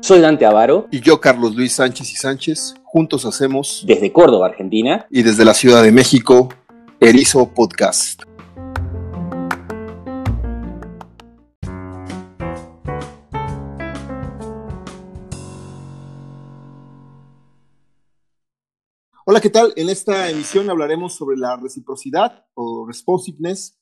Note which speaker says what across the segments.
Speaker 1: Soy Dante Avaro.
Speaker 2: Y yo, Carlos Luis Sánchez y Sánchez. Juntos hacemos.
Speaker 1: Desde Córdoba, Argentina.
Speaker 2: Y desde la Ciudad de México, Erizo Podcast. Hola, ¿qué tal? En esta emisión hablaremos sobre la reciprocidad o responsiveness,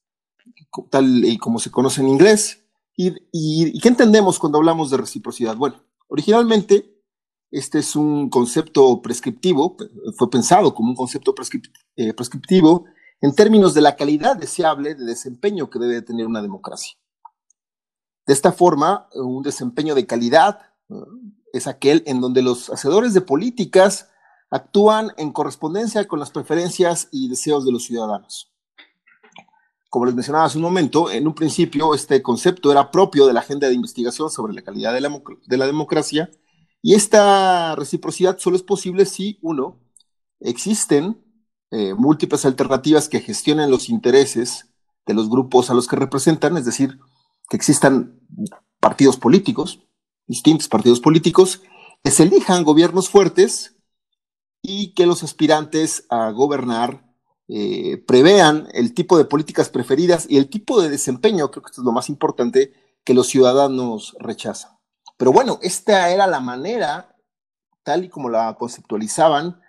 Speaker 2: tal y como se conoce en inglés. ¿Y, qué entendemos cuando hablamos de reciprocidad? Bueno, Originalmente, este es un concepto prescriptivo, fue pensado como un concepto eh, prescriptivo en términos de la calidad deseable de desempeño que debe tener una democracia. De esta forma, un desempeño de calidad es aquel en donde los hacedores de políticas actúan en correspondencia con las preferencias y deseos de los ciudadanos como les mencionaba hace un momento, en un principio este concepto era propio de la agenda de investigación sobre la calidad de la, democracia y esta reciprocidad solo es posible si, uno, existen eh, múltiples alternativas que gestionen los intereses de los grupos a los que representan, es decir, que existan partidos políticos, distintos partidos políticos, que se elijan gobiernos fuertes y que los aspirantes a gobernar eh, prevean el tipo de políticas preferidas y el tipo de desempeño, creo que esto es lo más importante, que los ciudadanos rechazan. Pero bueno, esta era la manera, tal y como la conceptualizaban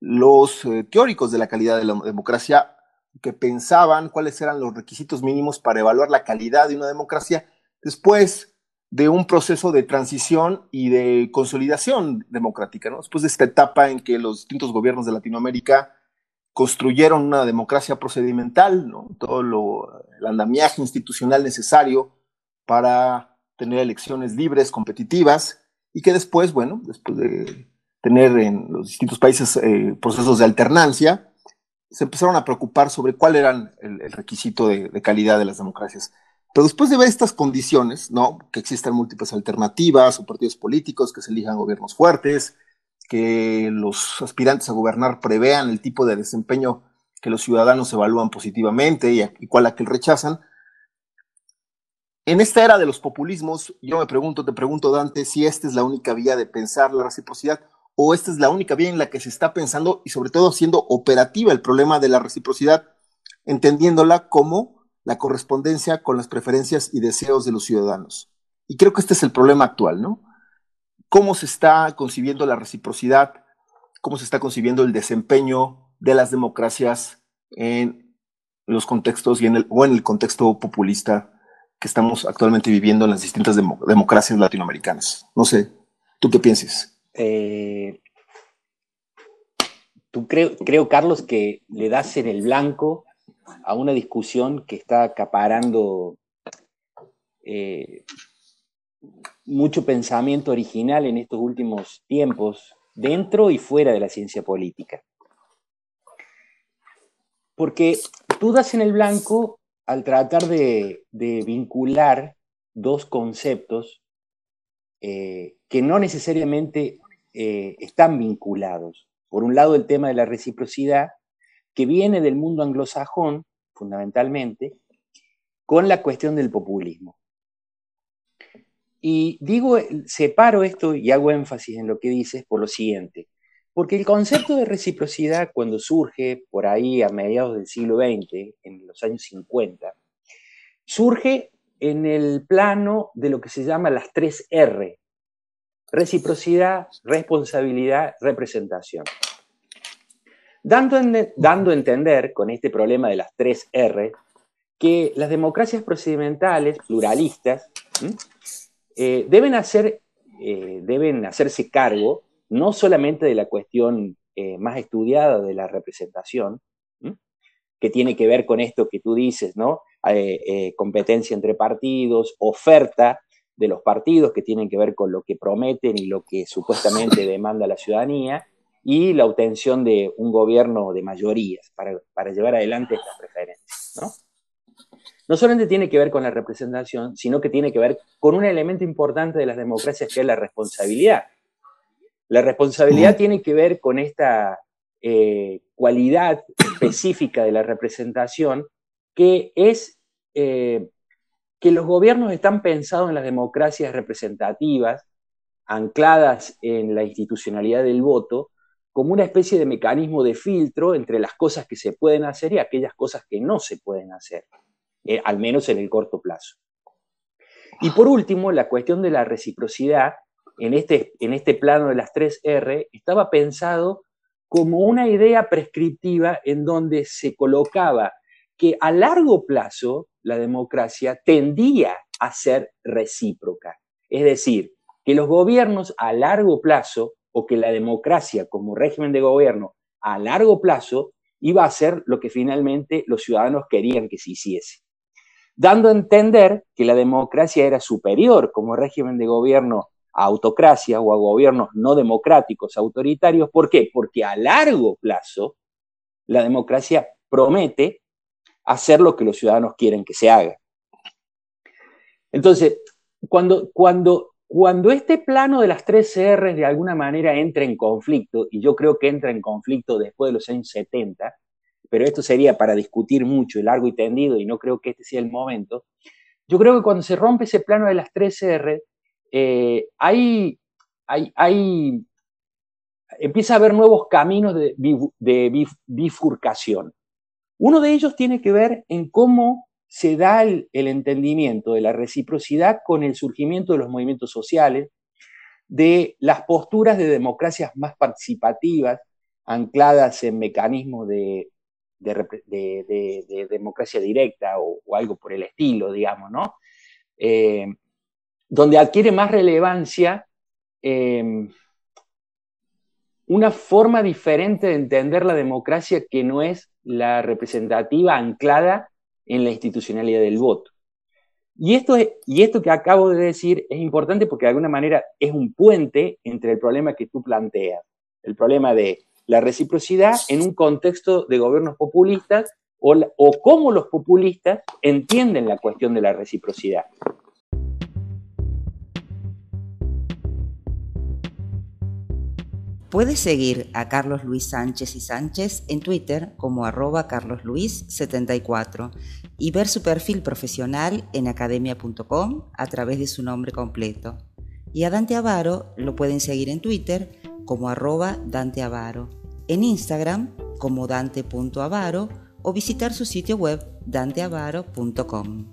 Speaker 2: los eh, teóricos de la calidad de la democracia, que pensaban cuáles eran los requisitos mínimos para evaluar la calidad de una democracia después de un proceso de transición y de consolidación democrática. Después de esta etapa en que los distintos gobiernos de Latinoamérica construyeron una democracia procedimental, todo lo, el andamiaje institucional necesario para tener elecciones libres, competitivas, y que después, bueno, después de tener en los distintos países eh, procesos de alternancia, se empezaron a preocupar sobre cuál era el, requisito de, de, calidad de las democracias. Pero después de ver estas condiciones, ¿no? Que existan múltiples alternativas o partidos políticos que se elijan gobiernos fuertes, que los aspirantes a gobernar prevean el tipo de desempeño que los ciudadanos evalúan positivamente y, cuál aquel rechazan. En esta era de los populismos, yo me pregunto, te pregunto, Dante, si esta es la única vía de pensar la reciprocidad o esta es la única vía en la que se está pensando y sobre todo haciendo operativa el problema de la reciprocidad, entendiéndola como la correspondencia con las preferencias y deseos de los ciudadanos. Y creo que este es el problema actual, ¿no? Cómo se está concibiendo la reciprocidad, cómo se está concibiendo el desempeño de las democracias en los contextos o en el contexto populista que estamos actualmente viviendo en las distintas democracias latinoamericanas. No sé, ¿tú qué piensas?
Speaker 1: Eh, tú creo, creo, Carlos, que le das en el blanco a una discusión que está acaparando eh, mucho pensamiento original en estos últimos tiempos, dentro y fuera de la ciencia política. Porque tú das en el blanco al tratar de, vincular dos conceptos eh, que no necesariamente eh, están vinculados. Por un lado, el tema de la reciprocidad, que viene del mundo anglosajón, fundamentalmente, con la cuestión del populismo. Y digo, separo esto y hago énfasis en lo que dices por lo siguiente, porque el concepto de reciprocidad cuando surge por ahí a mediados del siglo XX, en los años 50, surge en el plano de lo que se llama las tres R, reciprocidad, responsabilidad, representación. Dando, dando a entender con este problema de las tres R que las democracias procedimentales, pluralistas, eh, deben, hacer, eh, deben hacerse cargo no solamente de la cuestión eh, más estudiada de la representación, que tiene que ver con esto que tú dices, ¿no? competencia entre partidos, oferta de los partidos que tienen que ver con lo que prometen y lo que supuestamente demanda la ciudadanía, y la obtención de un gobierno de mayorías para, para llevar adelante estas preferencias. ¿no? No solamente tiene que ver con la representación, sino que tiene que ver con un elemento importante de las democracias que es la responsabilidad. La responsabilidad tiene que ver con esta eh, cualidad específica de la representación que es, eh, que los gobiernos están pensados en las democracias representativas, ancladas en la institucionalidad del voto, como una especie de mecanismo de filtro entre las cosas que se pueden hacer y aquellas cosas que no se pueden hacer, eh, al menos en el corto plazo. Y por último, la cuestión de la reciprocidad, en este, en este plano de las tres R, estaba pensado como una idea prescriptiva en donde se colocaba que a largo plazo la democracia tendía a ser recíproca. Es decir, que los gobiernos a largo plazo o que la democracia como régimen de gobierno a largo plazo iba a ser lo que finalmente los ciudadanos querían que se hiciese. Dando a entender que la democracia era superior como régimen de gobierno a autocracia o a gobiernos no democráticos, autoritarios. ¿Por qué? Porque a largo plazo la democracia promete hacer lo que los ciudadanos quieren que se haga. Entonces, cuando, cuando, cuando este plano de las tres CR de alguna manera entra en conflicto, y yo creo que entra en conflicto después de los años 70, pero esto sería para discutir mucho, largo y tendido, y no creo que este sea el momento, yo creo que cuando se rompe ese plano de las tres CR, eh, hay, hay, empieza a haber nuevos caminos de, bifurcación. Uno de ellos tiene que ver en cómo se da el, entendimiento de la reciprocidad con el surgimiento de los movimientos sociales, de las posturas de democracias más participativas, ancladas en mecanismos de, democracia directa o, algo por el estilo, digamos, ¿no? Eh, donde adquiere más relevancia em, una forma diferente de entender la democracia que no es la representativa anclada en la institucionalidad del voto. Y esto, y esto que acabo de decir es importante porque de alguna manera es un puente entre el problema que tú planteas, el problema de la reciprocidad en un contexto de gobiernos populistas o, o cómo los populistas entienden la cuestión de la reciprocidad.
Speaker 3: Puedes seguir a Carlos Luis Sánchez y Sánchez en Twitter como arroba carlosluis74 y ver su perfil profesional en academia.com a través de su nombre completo. Y a Dante Avaro lo pueden seguir en Twitter como arroba Dante Avaro, en Instagram como dante.avaro o visitar su sitio web danteavaro.com.